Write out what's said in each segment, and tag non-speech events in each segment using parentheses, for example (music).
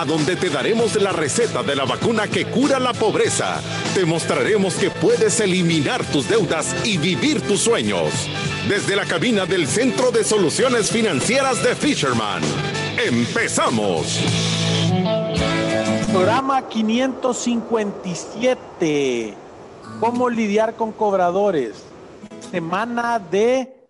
a donde te daremos la receta de la vacuna que cura la pobreza. Te mostraremos que puedes eliminar tus deudas y vivir tus sueños. Desde la cabina del Centro de Soluciones Financieras de Fisherman. ¡Empezamos! Programa 557. ¿Cómo lidiar con cobradores? Semana de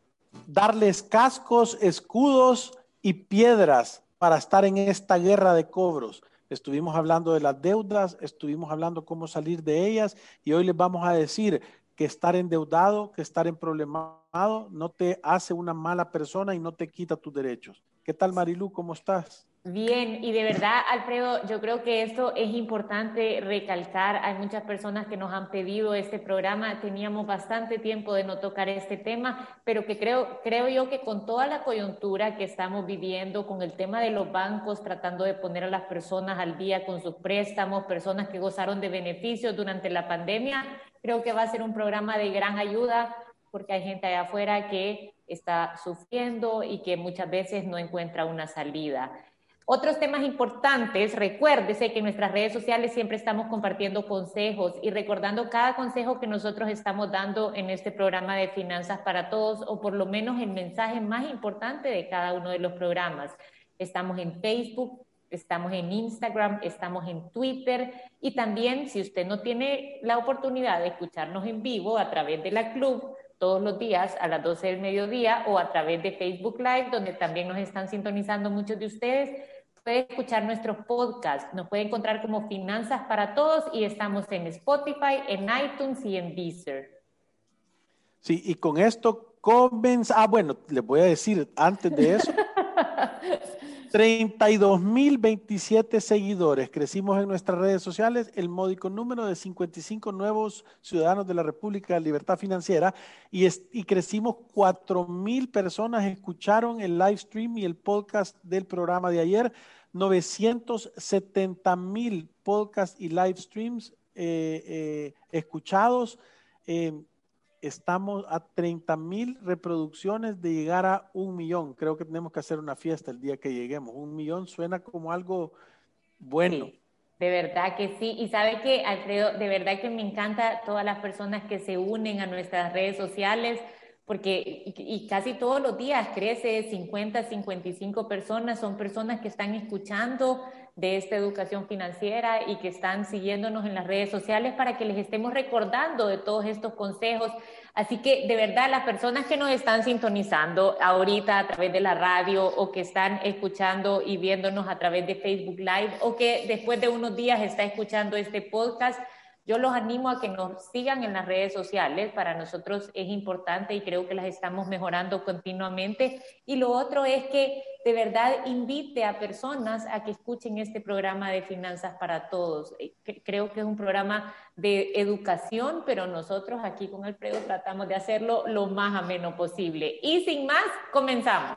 darles cascos, escudos y piedras para estar en esta guerra de cobros. Estuvimos hablando de las deudas, estuvimos hablando cómo salir de ellas y hoy les vamos a decir que estar endeudado, que estar en problemado no te hace una mala persona y no te quita tus derechos. ¿Qué tal Marilu? ¿Cómo estás? Bien, y de verdad, Alfredo, yo creo que esto es importante recalcar. Hay muchas personas que nos han pedido este programa. Teníamos bastante tiempo de no tocar este tema, pero que creo, creo yo que con toda la coyuntura que estamos viviendo, con el tema de los bancos tratando de poner a las personas al día con sus préstamos, personas que gozaron de beneficios durante la pandemia, creo que va a ser un programa de gran ayuda porque hay gente allá afuera que está sufriendo y que muchas veces no encuentra una salida. Otros temas importantes, recuérdese que en nuestras redes sociales siempre estamos compartiendo consejos y recordando cada consejo que nosotros estamos dando en este programa de Finanzas para Todos o por lo menos el mensaje más importante de cada uno de los programas. Estamos en Facebook, estamos en Instagram, estamos en Twitter y también si usted no tiene la oportunidad de escucharnos en vivo a través de la club, todos los días a las 12 del mediodía o a través de Facebook Live, donde también nos están sintonizando muchos de ustedes puede escuchar nuestros podcasts. Nos puede encontrar como Finanzas para Todos y estamos en Spotify, en iTunes y en Deezer. Sí, y con esto comenzamos. Ah, bueno, les voy a decir antes de eso. (laughs) 32.027 seguidores. Crecimos en nuestras redes sociales el módico número de 55 nuevos ciudadanos de la República de Libertad Financiera y, y crecimos 4.000 personas escucharon el live stream y el podcast del programa de ayer. 970 mil podcasts y live streams eh, eh, escuchados. Eh, estamos a 30 mil reproducciones de llegar a un millón. Creo que tenemos que hacer una fiesta el día que lleguemos. Un millón suena como algo bueno. de verdad que sí. Y sabe que, Alfredo, de verdad que me encanta todas las personas que se unen a nuestras redes sociales porque y, casi todos los días crece 50, 55 personas, son personas que están escuchando de esta educación financiera y que están siguiéndonos en las redes sociales para que les estemos recordando de todos estos consejos. Así que de verdad las personas que nos están sintonizando ahorita a través de la radio o que están escuchando y viéndonos a través de Facebook Live o que después de unos días está escuchando este podcast, yo los animo a que nos sigan en las redes sociales, para nosotros es importante y creo que las estamos mejorando continuamente. Y lo otro es que de verdad invite a personas a que escuchen este programa de Finanzas para Todos. Eh, creo que es un programa de educación, pero nosotros aquí con Alfredo tratamos de hacerlo lo más ameno posible. Y sin más, comenzamos.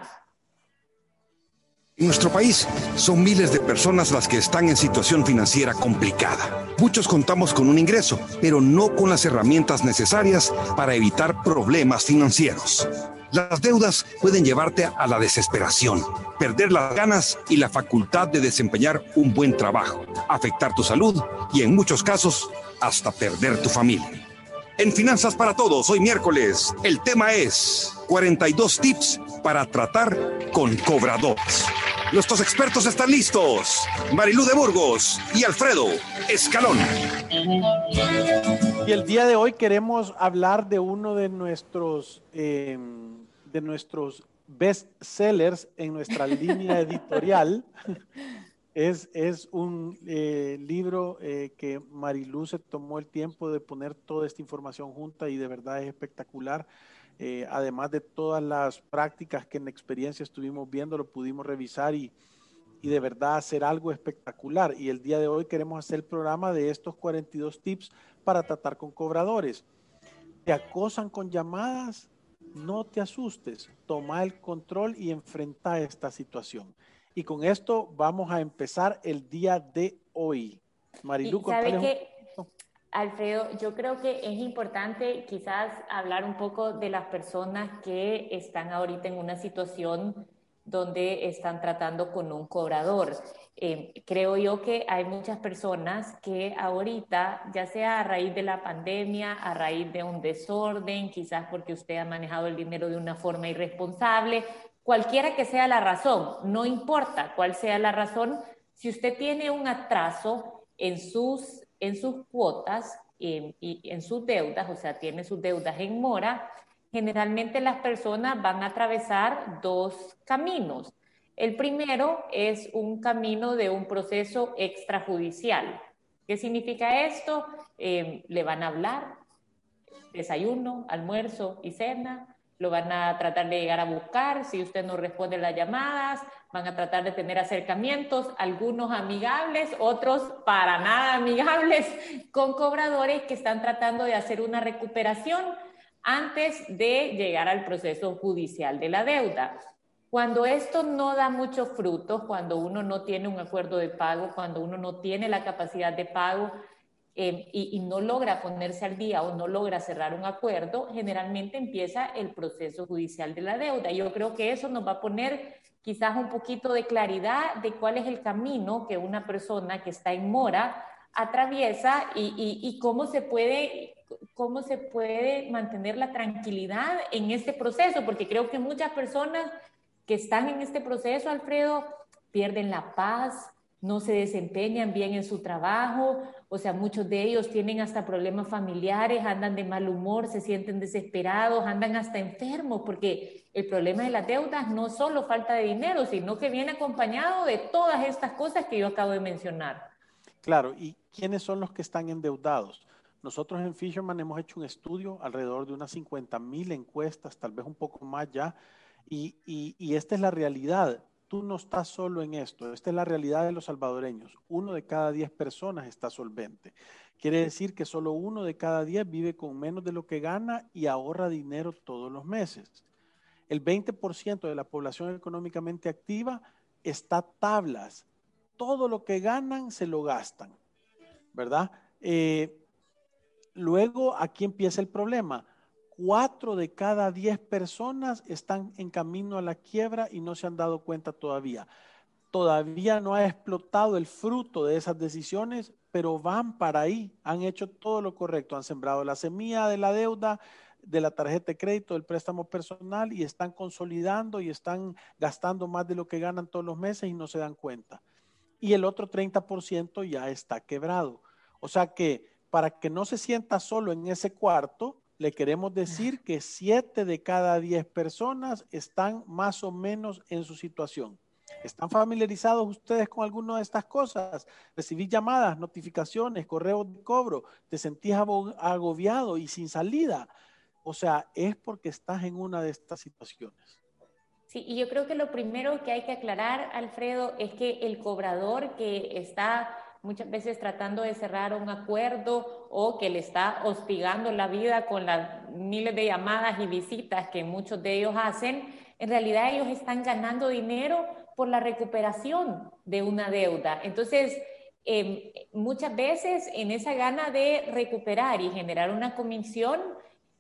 En nuestro país son miles de personas las que están en situación financiera complicada. Muchos contamos con un ingreso, pero no con las herramientas necesarias para evitar problemas financieros. Las deudas pueden llevarte a la desesperación, perder las ganas y la facultad de desempeñar un buen trabajo, afectar tu salud y en muchos casos hasta perder tu familia. En Finanzas para Todos, hoy miércoles, el tema es 42 tips para tratar con cobradores. Nuestros expertos están listos. Marilú de Burgos y Alfredo Escalón. Y el día de hoy queremos hablar de uno de nuestros, eh, de nuestros best sellers en nuestra línea editorial. (laughs) Es, un eh, libro eh, que Marilú se tomó el tiempo de poner toda esta información junta y de verdad es espectacular. Eh, además de todas las prácticas que en experiencia estuvimos viendo, lo pudimos revisar y, y, de verdad hacer algo espectacular. Y el día de hoy queremos hacer el programa de estos 42 tips para tratar con cobradores. te acosan con llamadas, no te asustes, toma el control y enfrenta esta situación. Y con esto vamos a empezar el día de hoy. Marilu, ¿sabe qué, Alfredo, yo creo que es importante quizás hablar un poco de las personas que están ahorita en una situación donde están tratando con un cobrador. Eh, creo yo que hay muchas personas que ahorita, ya sea a raíz de la pandemia, a raíz de un desorden, quizás porque usted ha manejado el dinero de una forma irresponsable, cualquiera que sea la razón, no importa cuál sea la razón, si usted tiene un atraso en sus, en sus cuotas eh, y en sus deudas, o sea, tiene sus deudas en mora, generalmente las personas van a atravesar dos caminos. El primero es un camino de un proceso extrajudicial. ¿Qué significa esto? Eh, le van a hablar, desayuno, almuerzo y cena, lo van a tratar de llegar a buscar, si usted no responde las llamadas, van a tratar de tener acercamientos, algunos amigables, otros para nada amigables, con cobradores que están tratando de hacer una recuperación antes de llegar al proceso judicial de la deuda. Cuando esto no da muchos frutos, cuando uno no tiene un acuerdo de pago, cuando uno no tiene la capacidad de pago eh, y, no logra ponerse al día o no logra cerrar un acuerdo, generalmente empieza el proceso judicial de la deuda. Yo creo que eso nos va a poner quizás un poquito de claridad de cuál es el camino que una persona que está en mora atraviesa y cómo se puede cómo se puede mantener la tranquilidad en este proceso, porque creo que muchas personas que están en este proceso, Alfredo, pierden la paz, no se desempeñan bien en su trabajo, o sea, muchos de ellos tienen hasta problemas familiares, andan de mal humor, se sienten desesperados, andan hasta enfermos, porque el problema de las deudas no solo falta de dinero, sino que viene acompañado de todas estas cosas que yo acabo de mencionar. Claro, ¿y quiénes son los que están endeudados? Nosotros en Fisherman hemos hecho un estudio, alrededor de unas 50 mil encuestas, tal vez un poco más ya, y, y, esta es la realidad. Tú no estás solo en esto, esta es la realidad de los salvadoreños. Uno de cada diez personas está solvente. Quiere decir que solo uno de cada diez vive con menos de lo que gana y ahorra dinero todos los meses. El 20% de la población económicamente activa está tablas. Todo lo que ganan se lo gastan, ¿verdad? Eh, Luego, aquí empieza el problema. Cuatro de cada diez personas están en camino a la quiebra y no se han dado cuenta todavía. Todavía no ha explotado el fruto de esas decisiones, pero van para ahí. Han hecho todo lo correcto. Han sembrado la semilla de la deuda, de la tarjeta de crédito, del préstamo personal y están consolidando y están gastando más de lo que ganan todos los meses y no se dan cuenta. Y el otro 30% ya está quebrado. O sea que para que no se sienta solo en ese cuarto, le queremos decir que siete de cada diez personas están más o menos en su situación. ¿Están familiarizados ustedes con alguna de estas cosas? Recibís llamadas, notificaciones, correos de cobro, te sentís agobiado y sin salida. O sea, es porque estás en una de estas situaciones. Sí, y yo creo que lo primero que hay que aclarar, Alfredo, es que el cobrador que está muchas veces tratando de cerrar un acuerdo o que le está hostigando la vida con las miles de llamadas y visitas que muchos de ellos hacen, en realidad ellos están ganando dinero por la recuperación de una deuda. Entonces, em, muchas veces en esa gana de recuperar y generar una comisión,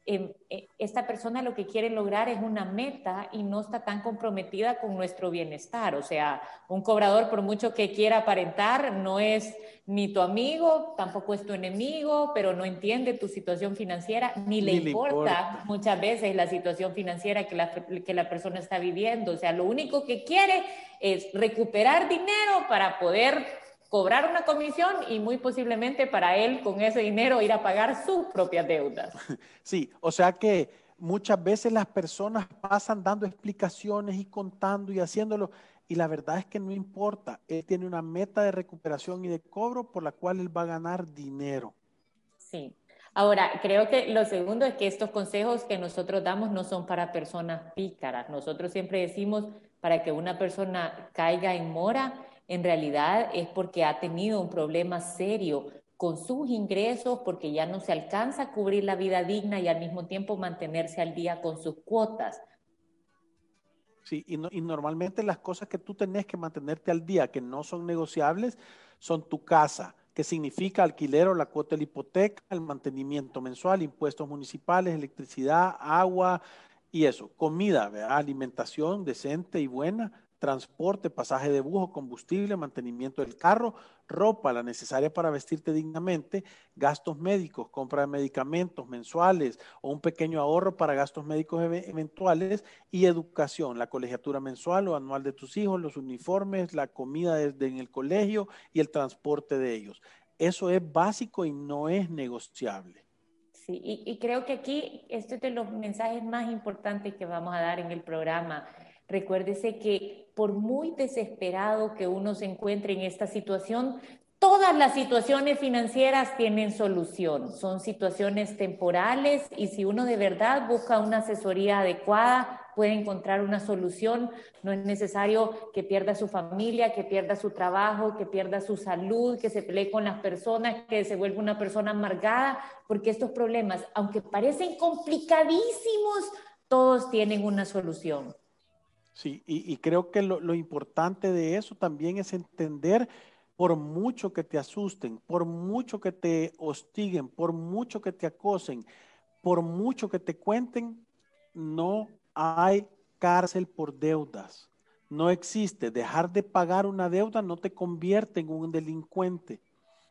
Em, e, esta persona lo que quiere lograr es una meta y no está tan comprometida con nuestro bienestar. O sea, un cobrador, por mucho que quiera aparentar, no es ni tu amigo, tampoco es tu enemigo, pero no entiende tu situación financiera, ni, le, importa muchas veces la situación financiera que la, que la persona está viviendo. O sea, lo único que quiere es recuperar dinero para poder cobrar una comisión y muy posiblemente para él con ese dinero ir a pagar sus propias deudas. (laughs) Sí, o sea que muchas veces las personas pasan dando explicaciones y contando y haciéndolo y la verdad es que no importa, él tiene una meta de recuperación y de cobro por la cual él va a ganar dinero. Sí. Ahora, creo que lo segundo es que estos consejos que nosotros damos no son para personas pícaras. Nosotros siempre decimos para que una persona caiga en mora, en realidad es porque ha tenido un problema serio con sus ingresos porque ya no se alcanza a cubrir la vida digna y al mismo tiempo mantenerse al día con sus cuotas. Sí, y, y normalmente las cosas que tú tenés que mantenerte al día, que no son negociables, son tu casa, que significa alquiler o la cuota de la hipoteca, el mantenimiento mensual, impuestos municipales, electricidad, agua y eso, comida, alimentación decente y buena, transporte, pasaje de bus, combustible, mantenimiento del carro, ropa, la necesaria para vestirte dignamente, gastos médicos, compra de medicamentos mensuales o un pequeño ahorro para gastos médicos eventuales y educación, la colegiatura mensual o anual de tus hijos, los uniformes, la comida en el colegio y el transporte de ellos. Eso es básico y no es negociable. Sí, y, y creo que aquí este es de los mensajes más importantes que vamos a dar en el programa Recuérdese que por muy desesperado que uno se encuentre en esta situación, todas las situaciones financieras tienen solución. Son situaciones temporales y si uno de verdad busca una asesoría adecuada, puede encontrar una solución. No es necesario que pierda su familia, que pierda su trabajo, que pierda su salud, que se pelee con las personas, que se vuelva una persona amargada, porque estos problemas, aunque parecen complicadísimos, todos tienen una solución. Sí, y, creo que lo, importante de eso también es entender, por mucho que te asusten, por mucho que te hostiguen, por mucho que te acosen, por mucho que te cuenten, no hay cárcel por deudas. No existe. Dejar de pagar una deuda no te convierte en un delincuente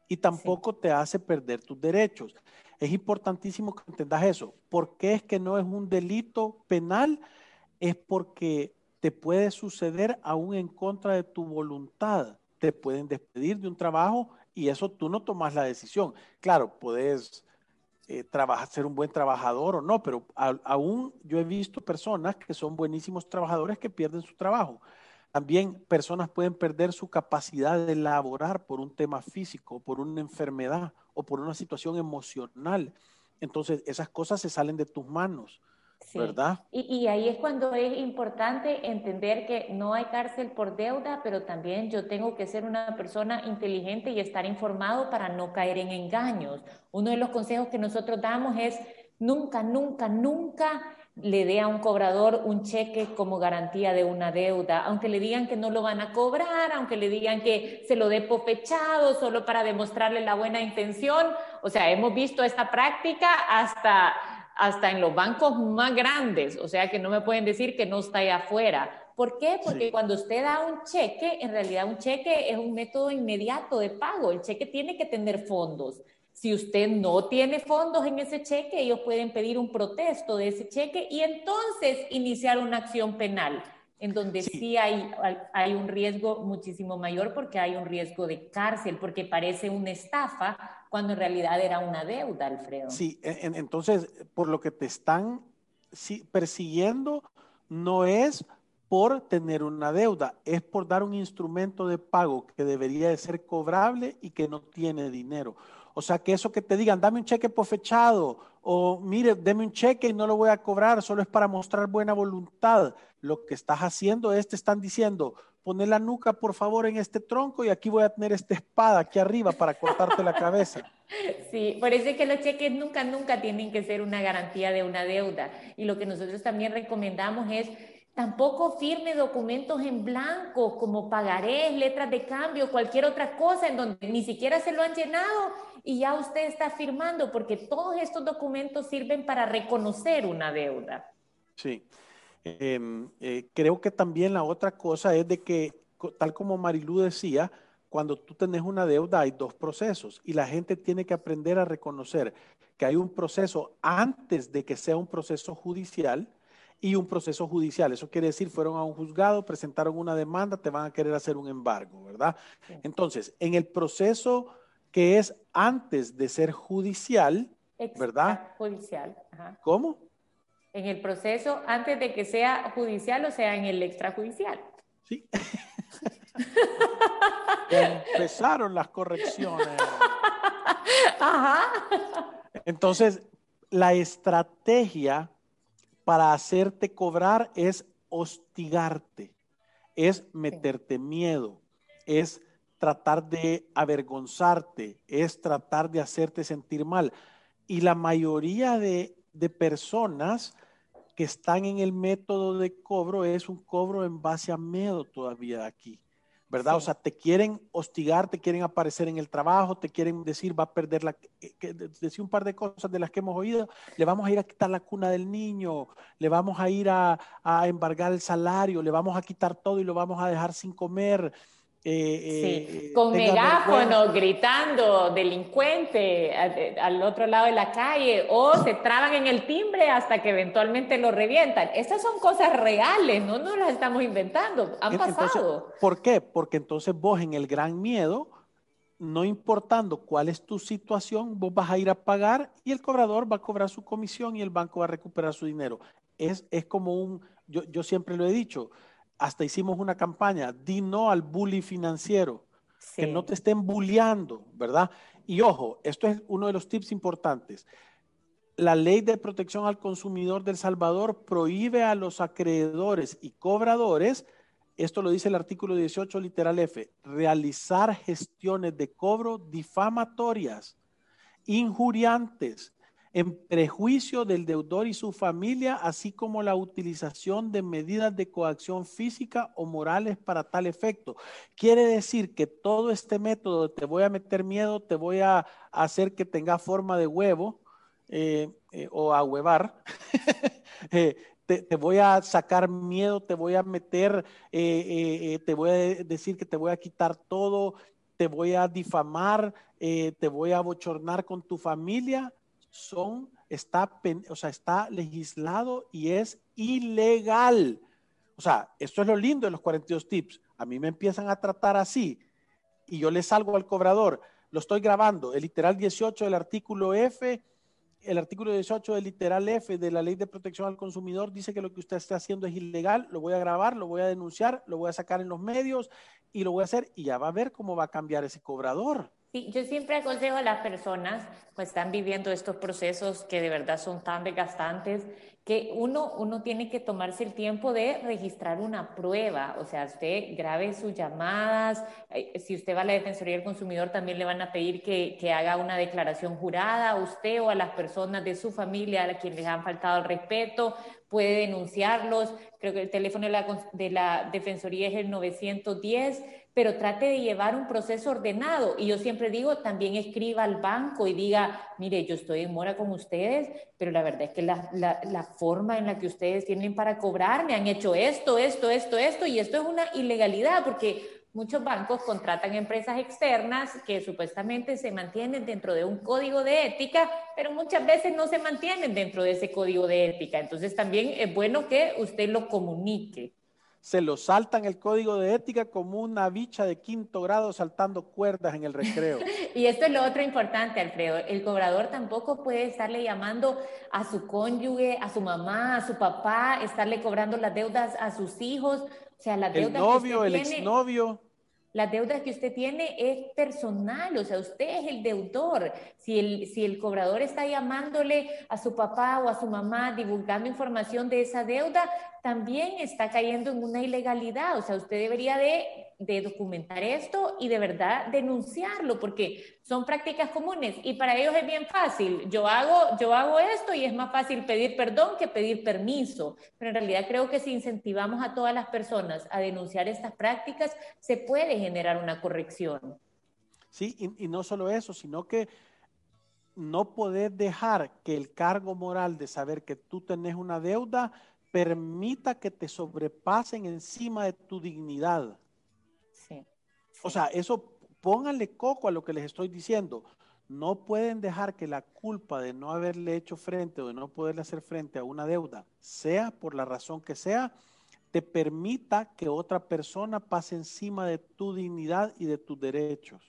y tampoco te hace perder tus derechos. Es importantísimo que entendas eso. ¿Por qué es que no es un delito penal? Es porque te puede suceder aún en contra de tu voluntad. Te pueden despedir de un trabajo y eso tú no tomas la decisión. Claro, puedes eh, trabajar, ser un buen trabajador o no, pero aún yo he visto personas que son buenísimos trabajadores que pierden su trabajo. También personas pueden perder su capacidad de laborar por un tema físico, por una enfermedad o por una situación emocional. Entonces, esas cosas se salen de tus manos. ¿Verdad? Y, ahí es cuando es importante entender que no hay cárcel por deuda, pero también yo tengo que ser una persona inteligente y estar informado para no caer en engaños. Uno de los consejos que nosotros damos es nunca, nunca, nunca le dé a un cobrador un cheque como garantía de una deuda, aunque le digan que no lo van a cobrar, aunque le digan que se lo dé pofechado solo para demostrarle la buena intención. O sea, hemos visto esta práctica hasta hasta en los bancos más grandes, o sea que no me pueden decir que no está ahí afuera. ¿Por qué? Porque cuando usted da un cheque, en realidad un cheque es un método inmediato de pago, el cheque tiene que tener fondos. Si usted no tiene fondos en ese cheque, ellos pueden pedir un protesto de ese cheque y entonces iniciar una acción penal en donde sí, hay, hay, un riesgo muchísimo mayor porque hay un riesgo de cárcel, porque parece una estafa cuando en realidad era una deuda, Alfredo. Sí, entonces, por lo que te están persiguiendo, no es por tener una deuda, es por dar un instrumento de pago que debería de ser cobrable y que no tiene dinero. O sea, que eso que te digan, dame un cheque por fechado, o mire, deme un cheque y no lo voy a cobrar, solo es para mostrar buena voluntad. Lo que estás haciendo es, te están diciendo, pone la nuca por favor en este tronco y aquí voy a tener esta espada aquí arriba para cortarte la cabeza. (laughs) Sí, por eso es que los cheques nunca, nunca tienen que ser una garantía de una deuda. Y lo que nosotros también recomendamos es Tampoco firme documentos en blanco como pagarés, letras de cambio, cualquier otra cosa en donde ni siquiera se lo han llenado y ya usted está firmando, porque todos estos documentos sirven para reconocer una deuda. Sí. Em, eh, creo que también la otra cosa es de que, tal como Marilú decía, cuando tú tenés una deuda hay dos procesos y la gente tiene que aprender a reconocer que hay un proceso antes de que sea un proceso judicial y un proceso judicial. Eso quiere decir, fueron a un juzgado, presentaron una demanda, te van a querer hacer un embargo, ¿verdad? Entonces, en el proceso que es antes de ser judicial, ¿verdad? Judicial. ¿Cómo? En el proceso antes de que sea judicial, o sea, en el extrajudicial. Sí. (laughs) Empezaron las correcciones. (laughs) Ajá. Entonces, la estrategia para hacerte cobrar es hostigarte, es meterte miedo, es tratar de avergonzarte, es tratar de hacerte sentir mal. Y la mayoría de, de personas que están en el método de cobro es un cobro en base a miedo todavía aquí. ¿verdad? O sea, te quieren hostigar, te quieren aparecer en el trabajo, te quieren decir, va a perder la, que, decir un par de cosas de las que hemos oído, le vamos a ir a quitar la cuna del niño, le vamos a ir a, a embargar el salario, le vamos a quitar todo y lo vamos a dejar sin comer, eh, sí. Eh, con megáfono gritando delincuente al otro lado de la calle o se traban en el timbre hasta que eventualmente lo revientan. Estas son cosas reales, no nos las estamos inventando, han pasado. ¿Por qué? Porque entonces vos en el gran miedo, no importando cuál es tu situación, vos vas a ir a pagar y el cobrador va a cobrar su comisión y el banco va a recuperar su dinero. Es, es como un, yo, yo siempre lo he dicho, hasta hicimos una campaña, di no al bully financiero, que no te estén bulleando, ¿verdad? Y ojo, esto es uno de los tips importantes. La ley de protección al consumidor del Salvador prohíbe a los acreedores y cobradores, esto lo dice el artículo 18 literal F, realizar gestiones de cobro difamatorias, injuriantes, en prejuicio del deudor y su familia, así como la utilización de medidas de coacción física o morales para tal efecto. Quiere decir que todo este método, te voy a meter miedo, te voy a hacer que tenga forma de huevo eh, eh, o a huevar. (laughs) Eh, te, voy a sacar miedo, te voy a meter, te voy a decir que te voy a quitar todo, te voy a difamar, te voy a bochornar con tu familia son, está, o sea, está legislado y es ilegal. O sea, esto es lo lindo de los 42 tips. A mí me empiezan a tratar así y yo le salgo al cobrador. Lo estoy grabando. El literal 18 del artículo F, el artículo 18 del literal F de la ley de protección al consumidor dice que lo que usted está haciendo es ilegal. Lo voy a grabar, lo voy a denunciar, lo voy a sacar en los medios y lo voy a hacer y ya va a ver cómo va a cambiar ese cobrador. Sí, yo siempre aconsejo a las personas que están viviendo estos procesos que de verdad son tan desgastantes que uno, uno tiene que tomarse el tiempo de registrar una prueba, o sea, usted grabe sus llamadas, eh, si usted va a la Defensoría del Consumidor también le van a pedir que, que haga una declaración jurada. A usted o a las personas de su familia a quienes les han faltado el respeto, puede denunciarlos, creo que el teléfono de la, de la Defensoría es el 910 pero trate de llevar un proceso ordenado. Y yo siempre digo, también escriba al banco y diga, mire, yo estoy en mora con ustedes, pero la verdad es que la, la, forma en la que ustedes tienen para cobrar, me han hecho esto, esto, esto, esto, y esto es una ilegalidad, porque muchos bancos contratan empresas externas que supuestamente se mantienen dentro de un código de ética, pero muchas veces no se mantienen dentro de ese código de ética. Entonces también es bueno que usted lo comunique se lo saltan el código de ética como una bicha de quinto grado saltando cuerdas en el recreo. (laughs) y esto es lo otro importante, Alfredo. El cobrador tampoco puede estarle llamando a su cónyuge, a su mamá, a su papá, estarle cobrando las deudas a sus hijos. O sea, las deudas el novio, el exnovio. La deuda que usted tiene es personal, o sea, usted es el deudor. Si el, si el cobrador está llamándole a su papá o a su mamá divulgando información de esa deuda, también está cayendo en una ilegalidad. O sea, usted debería de, documentar esto y de verdad denunciarlo, porque son prácticas comunes y para ellos es bien fácil. Yo hago, yo hago esto y es más fácil pedir perdón que pedir permiso. Pero en realidad creo que si incentivamos a todas las personas a denunciar estas prácticas, se puede generar una corrección. Sí, y, y no solo eso, sino que no poder dejar que el cargo moral de saber que tú tenés una deuda permita que te sobrepasen encima de tu dignidad. Sí, O sea, eso pónganle coco a lo que les estoy diciendo. No pueden dejar que la culpa de no haberle hecho frente o de no poderle hacer frente a una deuda, sea por la razón que sea, te permita que otra persona pase encima de tu dignidad y de tus derechos.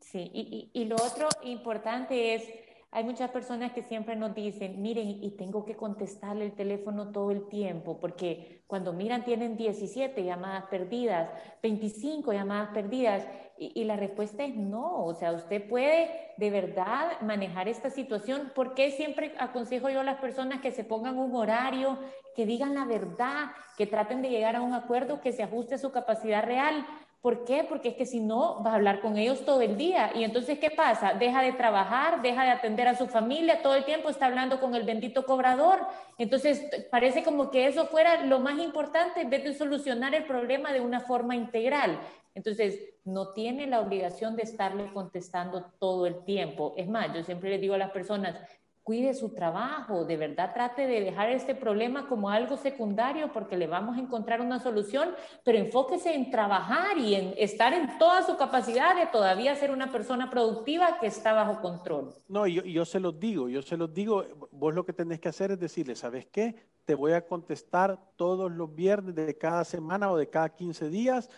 Sí, y, y lo otro importante es hay muchas personas que siempre nos dicen, miren, y tengo que contestarle el teléfono todo el tiempo, porque cuando miran tienen 17 llamadas perdidas, 25 llamadas perdidas, y, la respuesta es no, o sea, usted puede de verdad manejar esta situación. porque siempre aconsejo yo a las personas que se pongan un horario, que digan la verdad, que traten de llegar a un acuerdo que se ajuste a su capacidad real? ¿Por qué? Porque es que si no, vas a hablar con ellos todo el día. Y entonces, ¿qué pasa? Deja de trabajar, deja de atender a su familia, todo el tiempo está hablando con el bendito cobrador. Entonces, parece como que eso fuera lo más importante en vez de solucionar el problema de una forma integral. Entonces, no tiene la obligación de estarle contestando todo el tiempo. Es más, yo siempre le digo a las personas, cuide su trabajo, de verdad trate de dejar este problema como algo secundario porque le vamos a encontrar una solución, pero enfóquese en trabajar y en estar en toda su capacidad de todavía ser una persona productiva que está bajo control. No, yo, yo se los digo, yo se los digo, vos lo que tenés que hacer es decirle, ¿sabes qué? Te voy a contestar todos los viernes de cada semana o de cada 15 días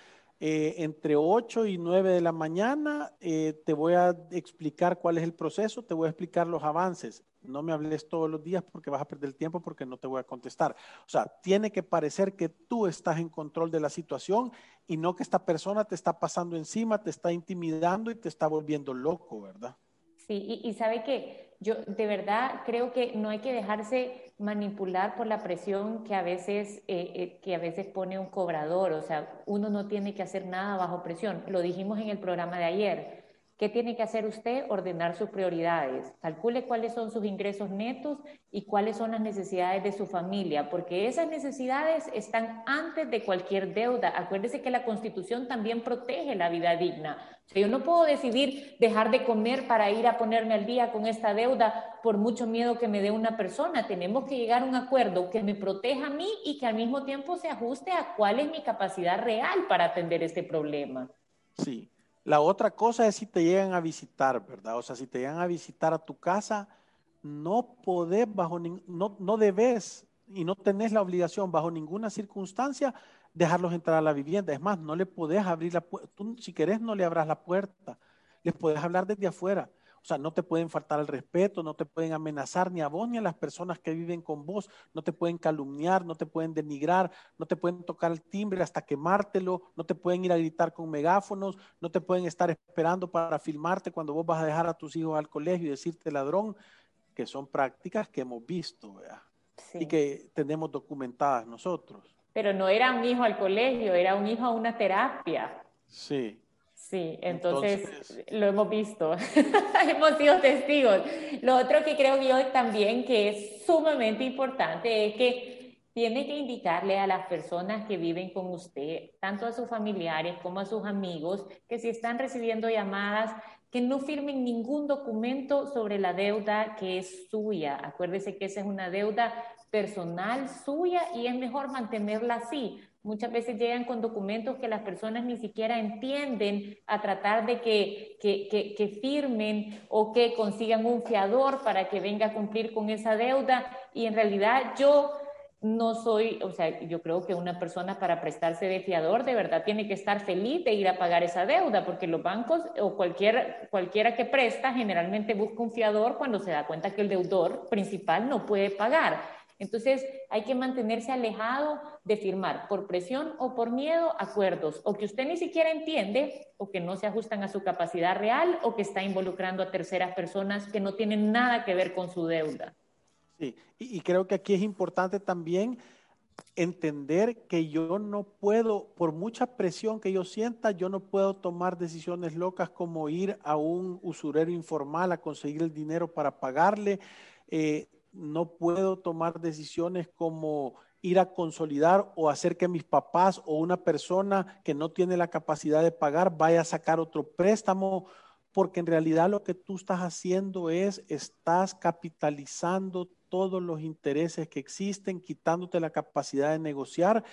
eh, entre 8 y 9 de la mañana eh, te voy a explicar cuál es el proceso, te voy a explicar los avances. No me hables todos los días porque vas a perder el tiempo porque no te voy a contestar. O sea, tiene que parecer que tú estás en control de la situación y no que esta persona te está pasando encima, te está intimidando y te está volviendo loco, ¿verdad? Sí, y, sabe que yo de verdad creo que no hay que dejarse manipular por la presión que a veces eh, eh, que a veces pone un cobrador. O sea, uno no tiene que hacer nada bajo presión. Lo dijimos en el programa de ayer. ¿Qué tiene que hacer usted? Ordenar sus prioridades. Calcule cuáles son sus ingresos netos y cuáles son las necesidades de su familia, porque esas necesidades están antes de cualquier deuda. Acuérdese que la Constitución también protege la vida digna. yo no puedo decidir dejar de comer para ir a ponerme al día con esta deuda por mucho miedo que me dé una persona. Tenemos que llegar a un acuerdo que me proteja a mí y que al mismo tiempo se ajuste a cuál es mi capacidad real para atender este problema. Sí, la otra cosa es si te llegan a visitar, ¿verdad? O sea, si te llegan a visitar a tu casa, no podés bajo no, no debes y no tenés la obligación bajo ninguna circunstancia dejarlos entrar a la vivienda. Es más, no le podés abrir la puerta. Tú, si querés, no le abras la puerta. Les podés hablar desde afuera. O sea, no te pueden faltar el respeto, no te pueden amenazar ni a vos ni a las personas que viven con vos, no te pueden calumniar, no te pueden denigrar, no te pueden tocar el timbre hasta quemártelo, no te pueden ir a gritar con megáfonos, no te pueden estar esperando para filmarte cuando vos vas a dejar a tus hijos al colegio y decirte ladrón, que son prácticas que hemos visto y que tenemos documentadas nosotros. Pero no era un hijo al colegio, era un hijo a una terapia. Sí. Sí, entonces, lo hemos visto, (laughs) hemos sido testigos. Lo otro que creo yo también que es sumamente importante es que tiene que indicarle a las personas que viven con usted, tanto a sus familiares como a sus amigos, que si están recibiendo llamadas, que no firmen ningún documento sobre la deuda que es suya. Acuérdese que esa es una deuda personal suya y es mejor mantenerla así Muchas veces llegan con documentos que las personas ni siquiera entienden a tratar de que, que, que, firmen o que consigan un fiador para que venga a cumplir con esa deuda. Y en realidad yo no soy, o sea, yo creo que una persona para prestarse de fiador de verdad tiene que estar feliz de ir a pagar esa deuda, porque los bancos o cualquier, cualquiera que presta generalmente busca un fiador cuando se da cuenta que el deudor principal no puede pagar. Entonces hay que mantenerse alejado de firmar por presión o por miedo acuerdos o que usted ni siquiera entiende o que no se ajustan a su capacidad real o que está involucrando a terceras personas que no tienen nada que ver con su deuda. Sí, y, creo que aquí es importante también entender que yo no puedo, por mucha presión que yo sienta, yo no puedo tomar decisiones locas como ir a un usurero informal a conseguir el dinero para pagarle. Eh, no puedo tomar decisiones como ir a consolidar o hacer que mis papás o una persona que no tiene la capacidad de pagar vaya a sacar otro préstamo, porque en realidad lo que tú estás haciendo es, estás capitalizando todos los intereses que existen, quitándote la capacidad de negociar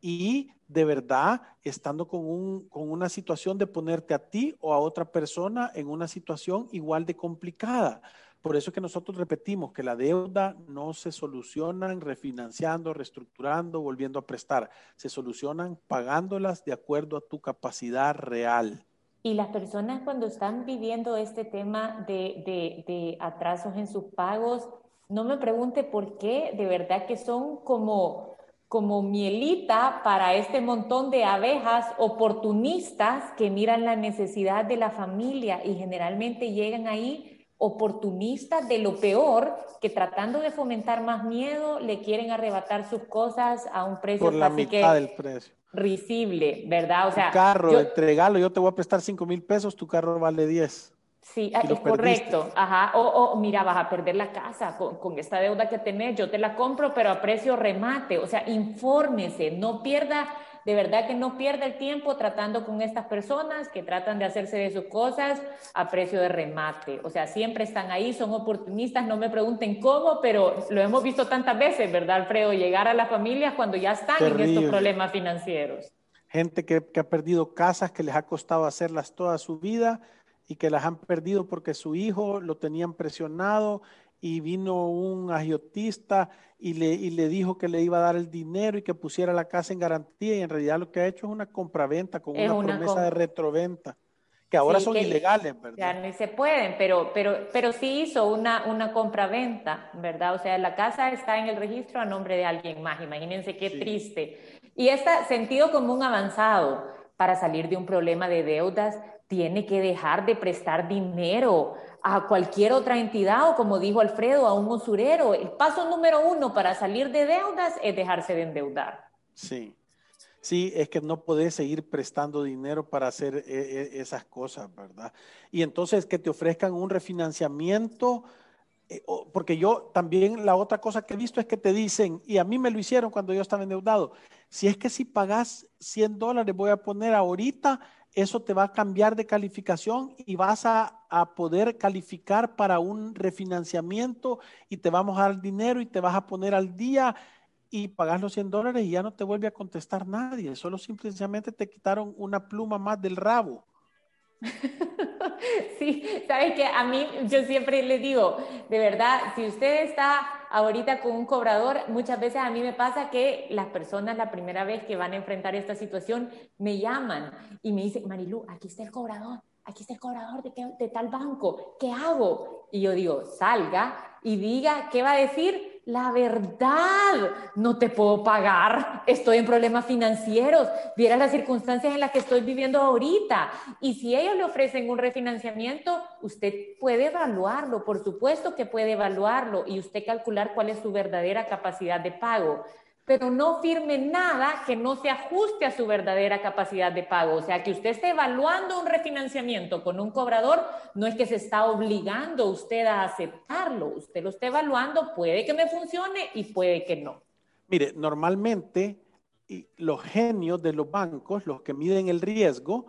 y de verdad estando con, un, con una situación de ponerte a ti o a otra persona en una situación igual de complicada. Por eso es que nosotros repetimos que la deuda no se solucionan refinanciando, reestructurando, volviendo a prestar. Se solucionan pagándolas de acuerdo a tu capacidad real. Y las personas cuando están viviendo este tema de, de atrasos en sus pagos, no me pregunte por qué, de verdad que son como como mielita para este montón de abejas oportunistas que miran la necesidad de la familia y generalmente llegan ahí oportunistas de lo peor que tratando de fomentar más miedo le quieren arrebatar sus cosas a un precio por la mitad del precio. risible, ¿verdad? O sea, tu carro, entregalo, yo te voy a prestar 5 mil pesos, tu carro vale 10. Sí, ah, es correcto. Ajá. O, mira, vas a perder la casa con, con, esta deuda que tenés, yo te la compro, pero a precio remate. O sea, infórmese, no pierda de verdad que no pierda el tiempo tratando con estas personas que tratan de hacerse de sus cosas a precio de remate. O sea, siempre están ahí, son oportunistas, no me pregunten cómo, pero lo hemos visto tantas veces, ¿verdad, Alfredo? Llegar a las familias cuando ya están en estos problemas financieros. Gente que, que ha perdido casas que les ha costado hacerlas toda su vida y que las han perdido porque su hijo lo tenían presionado y vino un agiotista y le, y le dijo que le iba a dar el dinero y que pusiera la casa en garantía y en realidad lo que ha hecho es una compraventa con una, promesa de retroventa que ahora son ilegales, ¿verdad? Ya no se pueden, pero, pero, pero sí hizo una, una compraventa, ¿verdad? O sea, la casa está en el registro a nombre de alguien más, imagínense qué triste. Y este sentido común avanzado para salir de un problema de deudas tiene que dejar de prestar dinero a cualquier otra entidad o como dijo Alfredo, a un usurero. El paso número uno para salir de deudas es dejarse de endeudar. Sí, sí, es que no puedes seguir prestando dinero para hacer eh, eh, esas cosas, ¿verdad? Y entonces que te ofrezcan un refinanciamiento, eh, porque yo también la otra cosa que he visto es que te dicen, y a mí me lo hicieron cuando yo estaba endeudado, si es que si pagas 100 dólares, voy a poner ahorita eso te va a cambiar de calificación y vas a, poder calificar para un refinanciamiento y te vamos a dar dinero y te vas a poner al día y pagas los 100 dólares y ya no te vuelve a contestar nadie. Solo simplemente te quitaron una pluma más del rabo. (laughs) Sí, sabes que a mí yo siempre le digo, de verdad, si usted está ahorita con un cobrador, muchas veces a mí me pasa que las personas la primera vez que van a enfrentar esta situación me llaman y me dicen, Marilu, aquí está el cobrador, aquí está el cobrador de, de tal banco, ¿qué hago? Y yo digo, salga y diga, ¿qué va a decir? La verdad, no te puedo pagar, estoy en problemas financieros, viera las circunstancias en las que estoy viviendo ahorita. Y si ellos le ofrecen un refinanciamiento, usted puede evaluarlo, por supuesto que puede evaluarlo y usted calcular cuál es su verdadera capacidad de pago pero no firme nada que no se ajuste a su verdadera capacidad de pago. O sea, que usted esté evaluando un refinanciamiento con un cobrador, no es que se está obligando usted a aceptarlo. Usted lo está evaluando, puede que me funcione y puede que no. Mire, normalmente los genios de los bancos, los que miden el riesgo,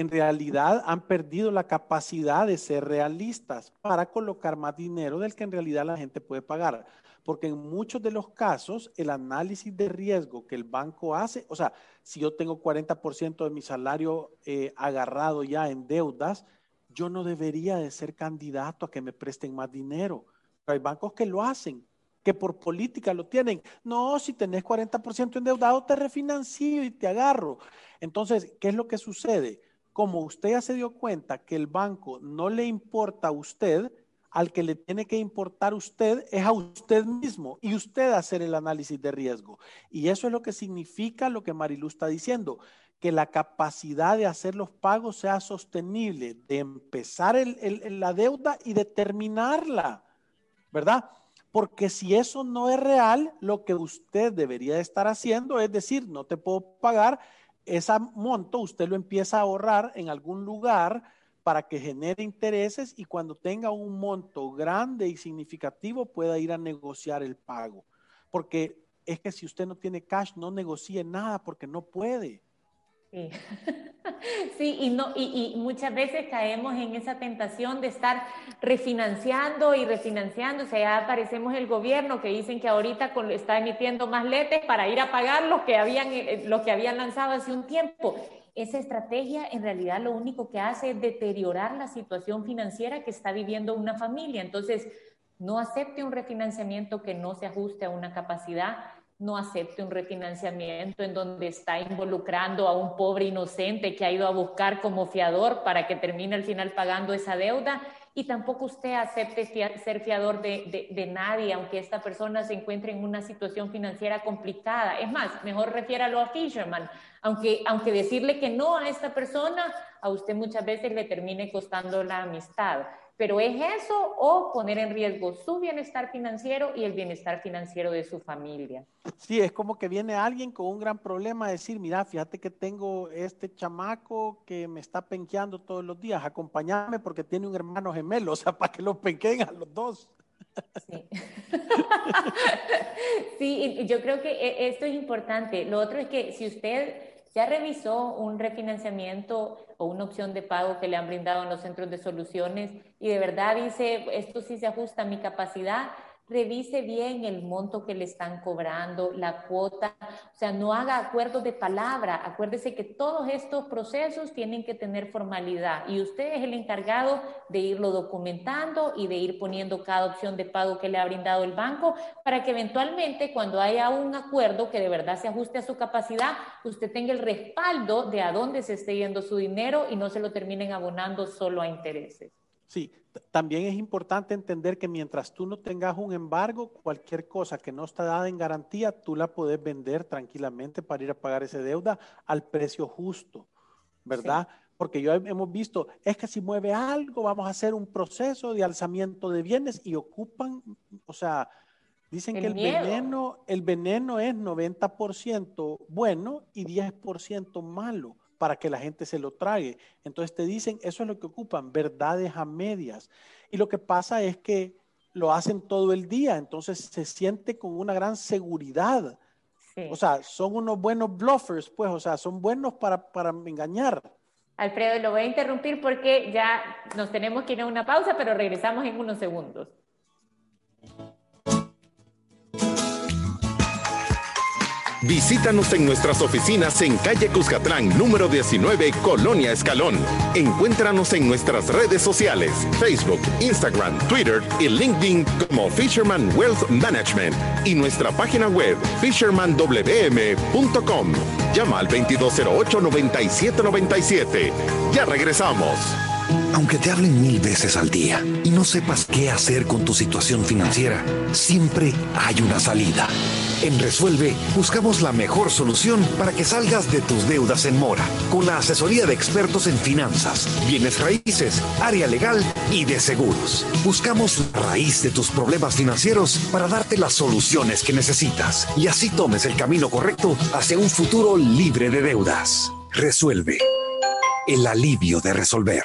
en realidad han perdido la capacidad de ser realistas para colocar más dinero del que en realidad la gente puede pagar porque en muchos de los casos el análisis de riesgo que el banco hace, o sea, si yo tengo 40% de mi salario eh, agarrado ya en deudas, yo no debería de ser candidato a que me presten más dinero. Hay bancos que lo hacen, que por política lo tienen. No, si tenés 40% endeudado, te refinancio y te agarro. Entonces, ¿qué es lo que sucede? Como usted ya se dio cuenta que el banco no le importa a usted, al que le tiene que importar usted es a usted mismo y usted hacer el análisis de riesgo. Y eso es lo que significa lo que Marilu está diciendo, que la capacidad de hacer los pagos sea sostenible, de empezar la deuda y de terminarla, ¿verdad? Porque si eso no es real, lo que usted debería estar haciendo es decir, no te puedo pagar, ese monto usted lo empieza a ahorrar en algún lugar para que genere intereses y cuando tenga un monto grande y significativo pueda ir a negociar el pago. Porque es que si usted no tiene cash, no negocie nada porque no puede. Sí, (laughs) sí y, no, y, y, muchas veces caemos en esa tentación de estar refinanciando y refinanciando. O sea, ya aparecemos el gobierno que dicen que ahorita está emitiendo más letes para ir a pagar los que habían, eh, los que habían lanzado hace un tiempo esa estrategia en realidad lo único que hace es deteriorar la situación financiera que está viviendo una familia. Entonces, no acepte un refinanciamiento que no se ajuste a una capacidad, no acepte un refinanciamiento en donde está involucrando a un pobre inocente que ha ido a buscar como fiador para que termine al final pagando esa deuda y tampoco usted acepte ser fiador de, de, nadie, aunque esta persona se encuentre en una situación financiera complicada. Es más, mejor refiéralo a Fisherman, aunque, aunque decirle que no a esta persona, a usted muchas veces le termine costando la amistad. Pero es eso o poner en riesgo su bienestar financiero y el bienestar financiero de su familia. Sí, es como que viene alguien con un gran problema a decir, mira, fíjate que tengo este chamaco que me está penqueando todos los días, acompáñame porque tiene un hermano gemelo, (laughs) o sea, para que lo penqueen a los dos. Sí. (laughs) sí, yo creo que e, esto es importante. Lo otro es que si usted ya revisó un refinanciamiento o una opción de pago que le han brindado en los centros de soluciones y de verdad dice, esto sí se ajusta a mi capacidad, revise bien el monto que le están cobrando, la cuota, o sea, no haga acuerdos de palabra. Acuérdese que todos estos procesos tienen que tener formalidad y usted es el encargado de irlo documentando y de ir poniendo cada opción de pago que le ha brindado el banco para que eventualmente cuando haya un acuerdo que de verdad se ajuste a su capacidad, usted tenga el respaldo de a dónde se esté yendo su dinero y no se lo terminen abonando solo a intereses. Sí, también es importante entender que mientras tú no tengas un embargo, cualquier cosa que no está dada en garantía, tú la puedes vender tranquilamente para ir a pagar esa deuda al precio justo, ¿verdad? Porque yo hemos visto, es que si mueve algo, vamos a hacer un proceso de alzamiento de bienes y ocupan, o sea, dicen que el veneno, el veneno es 90% bueno y 10% malo para que la gente se lo trague. Entonces te dicen, eso es lo que ocupan, verdades a medias. Y lo que pasa es que lo hacen todo el día, entonces se siente con una gran seguridad. O sea, son unos buenos bluffers, pues, o sea, son buenos para, para engañar. Alfredo, lo voy a interrumpir porque ya nos tenemos que ir a una pausa, pero regresamos en unos segundos. Visítanos en nuestras oficinas en calle Cuscatlán, número 19, Colonia Escalón. Encuéntranos en nuestras redes sociales, Facebook, Instagram, Twitter y LinkedIn como Fisherman Wealth Management y nuestra página web fishermanwm.com. Llama al 2208-9797. Ya regresamos. Aunque te hablen mil veces al día y no sepas qué hacer con tu situación financiera, siempre hay una salida. En Resuelve buscamos la mejor solución para que salgas de tus deudas en mora, con la asesoría de expertos en finanzas, bienes raíces, área legal y de seguros. Buscamos la raíz de tus problemas financieros para darte las soluciones que necesitas y así tomes el camino correcto hacia un futuro libre de deudas. Resuelve. El alivio de resolver.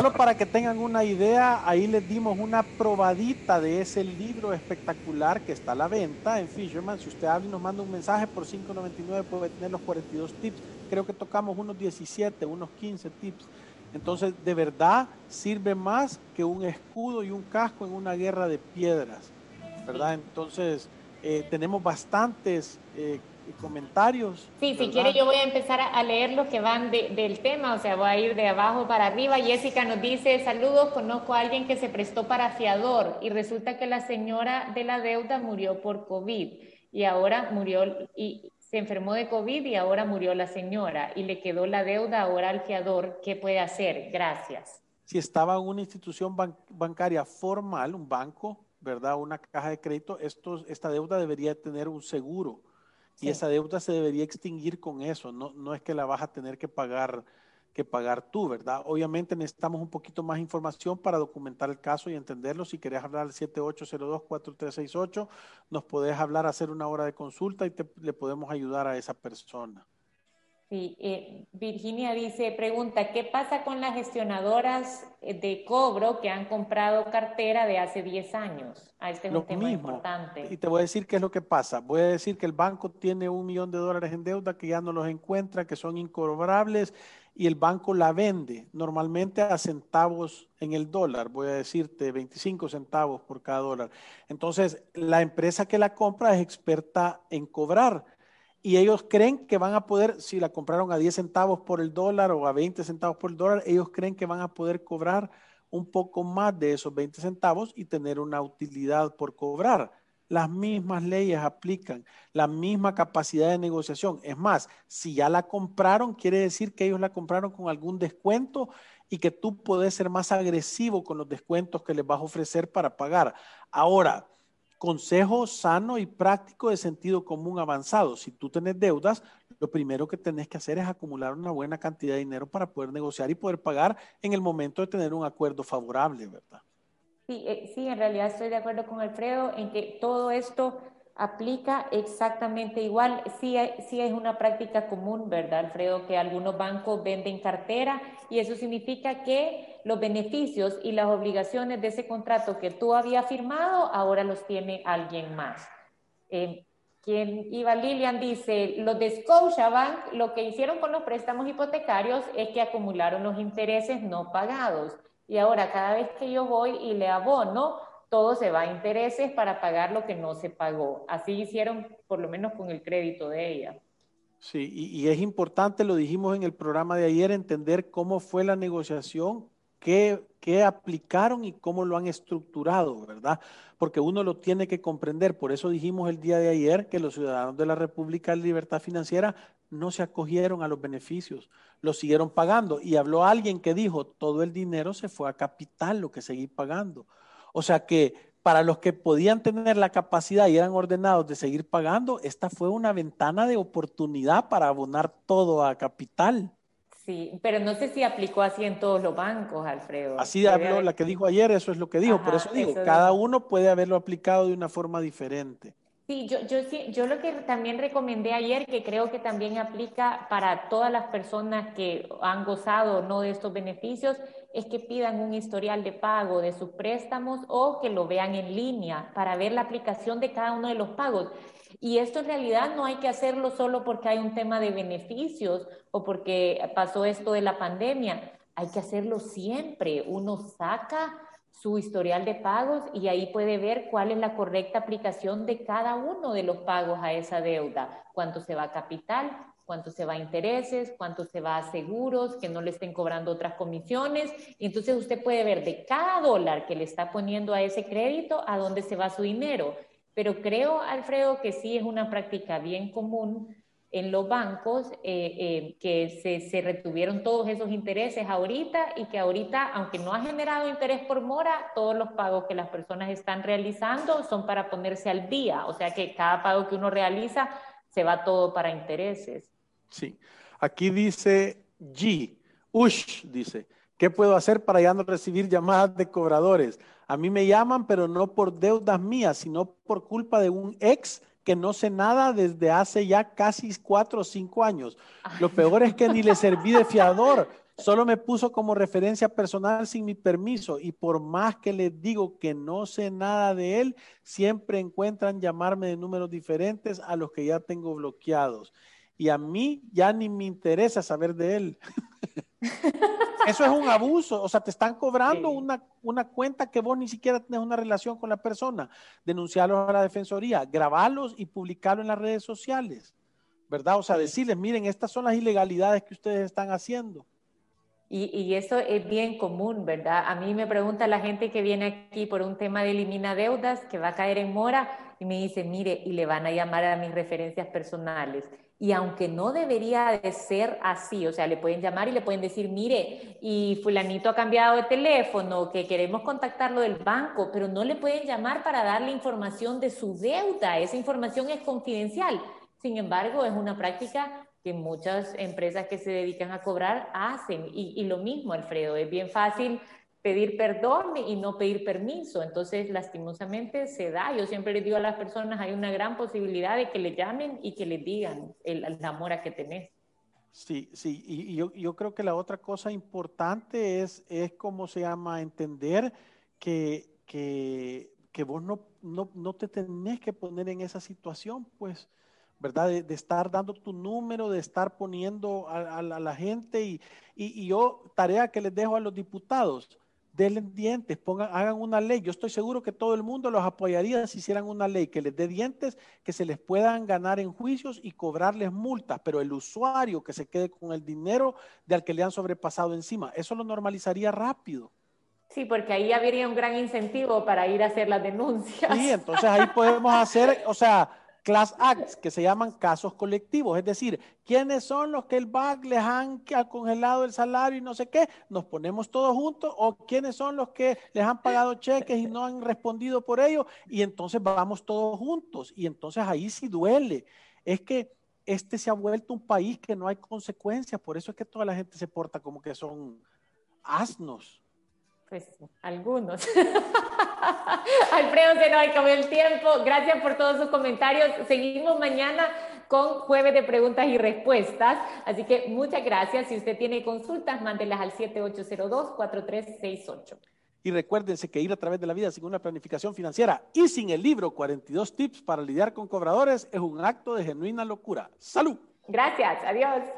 Solo para que tengan una idea, ahí les dimos una probadita de ese libro espectacular que está a la venta en Fisherman. Si usted habla y nos manda un mensaje por 5.99 puede tener los 42 tips. Creo que tocamos unos 17, unos 15 tips. Entonces, de verdad, sirve más que un escudo y un casco en una guerra de piedras, ¿verdad? Entonces, eh, tenemos bastantes eh, comentarios. Sí, si quiere yo voy a empezar a, leer los que van del tema, o sea, voy a ir de abajo para arriba. Jessica nos dice, saludos, conozco a alguien que se prestó para fiador y resulta que la señora de la deuda murió por COVID y ahora murió y se enfermó de COVID y ahora murió la señora y le quedó la deuda ahora al fiador. ¿Qué puede hacer? Gracias. Si estaba en una institución bancaria formal, un banco, ¿verdad? Una caja de crédito, esto, esta deuda debería tener un seguro y esa deuda se debería extinguir con eso, no, no es que la vas a tener que pagar, que pagar tú, ¿verdad? Obviamente necesitamos un poquito más información para documentar el caso y entenderlo. Si querés hablar al 7802-4368, nos podés hablar, hacer una hora de consulta y le podemos ayudar a esa persona. Sí, eh, Virginia dice, pregunta, ¿qué pasa con las gestionadoras eh, de cobro que han comprado cartera de hace 10 años? Ah, este es un tema importante. Y te voy a decir qué es lo que pasa. Voy a decir que el banco tiene un millón de dólares en deuda que ya no los encuentra, que son incobrables y el banco la vende normalmente a centavos en el dólar, voy a decirte 25 centavos por cada dólar. Entonces, la empresa que la compra es experta en cobrar y ellos creen que van a poder, si la compraron a 10 centavos por el dólar o a 20 centavos por el dólar, ellos creen que van a poder cobrar un poco más de esos 20 centavos y tener una utilidad por cobrar. Las mismas leyes aplican, la misma capacidad de negociación. Es más, si ya la compraron, quiere decir que ellos la compraron con algún descuento y que tú puedes ser más agresivo con los descuentos que les vas a ofrecer para pagar. Ahora, consejo sano y práctico de sentido común avanzado. Si tú tenés deudas, lo primero que tenés que hacer es acumular una buena cantidad de dinero para poder negociar y poder pagar en el momento de tener un acuerdo favorable, ¿verdad? Sí, eh, sí, en realidad estoy de acuerdo con Alfredo en que todo esto aplica exactamente igual. Sí, sí es una práctica común, ¿verdad, Alfredo? Que algunos bancos venden cartera y eso significa que los beneficios y las obligaciones de ese contrato que tú habías firmado ahora los tiene alguien más. Eh, quien iba Lilian dice, los de Scotiabank lo que hicieron con los préstamos hipotecarios es que acumularon los intereses no pagados y ahora cada vez que yo voy y le abono, todo se va a intereses para pagar lo que no se pagó. Así hicieron por lo menos con el crédito de ella. Sí, y, es importante, lo dijimos en el programa de ayer, entender cómo fue la negociación, qué, qué aplicaron y cómo lo han estructurado, ¿verdad? Porque uno lo tiene que comprender. Por eso dijimos el día de ayer que los ciudadanos de la República de Libertad Financiera no se acogieron a los beneficios, lo siguieron pagando. Y habló alguien que dijo, todo el dinero se fue a capital, lo que seguí pagando. O sea que para los que podían tener la capacidad y eran ordenados de seguir pagando, esta fue una ventana de oportunidad para abonar todo a capital. Sí, pero no sé si aplicó así en todos los bancos, Alfredo. Así habló la que dijo ayer, eso es lo que dijo. Por eso digo, cada uno puede haberlo aplicado de una forma diferente. Sí, yo, yo, yo lo que también recomendé ayer, que creo que también aplica para todas las personas que han gozado no de estos beneficios, es que pidan un historial de pago de sus préstamos o que lo vean en línea para ver la aplicación de cada uno de los pagos. Y esto en realidad no hay que hacerlo solo porque hay un tema de beneficios o porque pasó esto de la pandemia. Hay que hacerlo siempre. Uno saca su historial de pagos y ahí puede ver cuál es la correcta aplicación de cada uno de los pagos a esa deuda, cuánto se va a capital, cuánto se va a intereses, cuánto se va a seguros, que no le estén cobrando otras comisiones. Entonces usted puede ver de cada dólar que le está poniendo a ese crédito a dónde se va su dinero. Pero creo, Alfredo, que sí es una práctica bien común en los bancos eh, eh, que se, se, retuvieron todos esos intereses ahorita y que ahorita, aunque no ha generado interés por mora, todos los pagos que las personas están realizando son para ponerse al día. O sea que cada pago que uno realiza se va todo para intereses. Sí. Aquí dice G. Ush, dice. ¿Qué puedo hacer para ya no recibir llamadas de cobradores? A mí me llaman, pero no por deudas mías, sino por culpa de un ex que no sé nada desde hace ya casi cuatro o cinco años. Lo peor es que ni le serví de fiador, (laughs) solo me puso como referencia personal sin mi permiso y por más que les digo que no sé nada de él, siempre encuentran llamarme de números diferentes a los que ya tengo bloqueados. Y a mí ya ni me interesa saber de él. (laughs) Eso es un abuso, o sea, te están cobrando una, una, cuenta que vos ni siquiera tenés una relación con la persona. Denunciarlos a la defensoría, grabarlos y publicarlos en las redes sociales, ¿verdad? O sea, decirles, miren, estas son las ilegalidades que ustedes están haciendo. Y, y, eso es bien común, ¿verdad? A mí me pregunta la gente que viene aquí por un tema de elimina deudas, que va a caer en mora, y me dice, mire, y le van a llamar a mis referencias personales. Y aunque no debería de ser así, o sea, le pueden llamar y le pueden decir, mire, y fulanito ha cambiado de teléfono, que queremos contactarlo del banco, pero no le pueden llamar para darle información de su deuda. Esa información es confidencial. Sin embargo, es una práctica que muchas empresas que se dedican a cobrar hacen. Y, y lo mismo, Alfredo, es bien fácil pedir perdón y no pedir permiso. Entonces, lastimosamente se da. Yo siempre les digo a las personas, hay una gran posibilidad de que le llamen y que le digan el, el amor a que tenés. Sí, sí, y, yo, yo, creo que la otra cosa importante es, es cómo se llama, entender que, que, que vos no, no, no, te tenés que poner en esa situación, pues, ¿verdad? De, de estar dando tu número, de estar poniendo a, a, a la gente y, y, y yo, tarea que les dejo a los diputados, denle dientes, pongan, hagan una ley. Yo estoy seguro que todo el mundo los apoyaría si hicieran una ley que les dé dientes, que se les puedan ganar en juicios y cobrarles multas, pero el usuario que se quede con el dinero de al que le han sobrepasado encima, eso lo normalizaría rápido. Sí, porque ahí habría un gran incentivo para ir a hacer las denuncias. Sí, entonces ahí podemos hacer, o sea, class acts, que se llaman casos colectivos, es decir, ¿quiénes son los que el BAC les han congelado el salario y no sé qué? Nos ponemos todos juntos, o quiénes son los que les han pagado cheques y no han respondido por ello, y entonces vamos todos juntos, y entonces ahí sí duele. Es que este se ha vuelto un país que no hay consecuencias, por eso es que toda la gente se porta como que son asnos. Pues algunos. (laughs) Alfredo, se nos acabó el tiempo. Gracias por todos sus comentarios. Seguimos mañana con jueves de preguntas y respuestas. Así que muchas gracias. Si usted tiene consultas, mándelas al 7802-4368. Y recuérdense que ir a través de la vida sin una planificación financiera y sin el libro 42 tips para lidiar con cobradores es un acto de genuina locura. ¡Salud! Gracias. Adiós.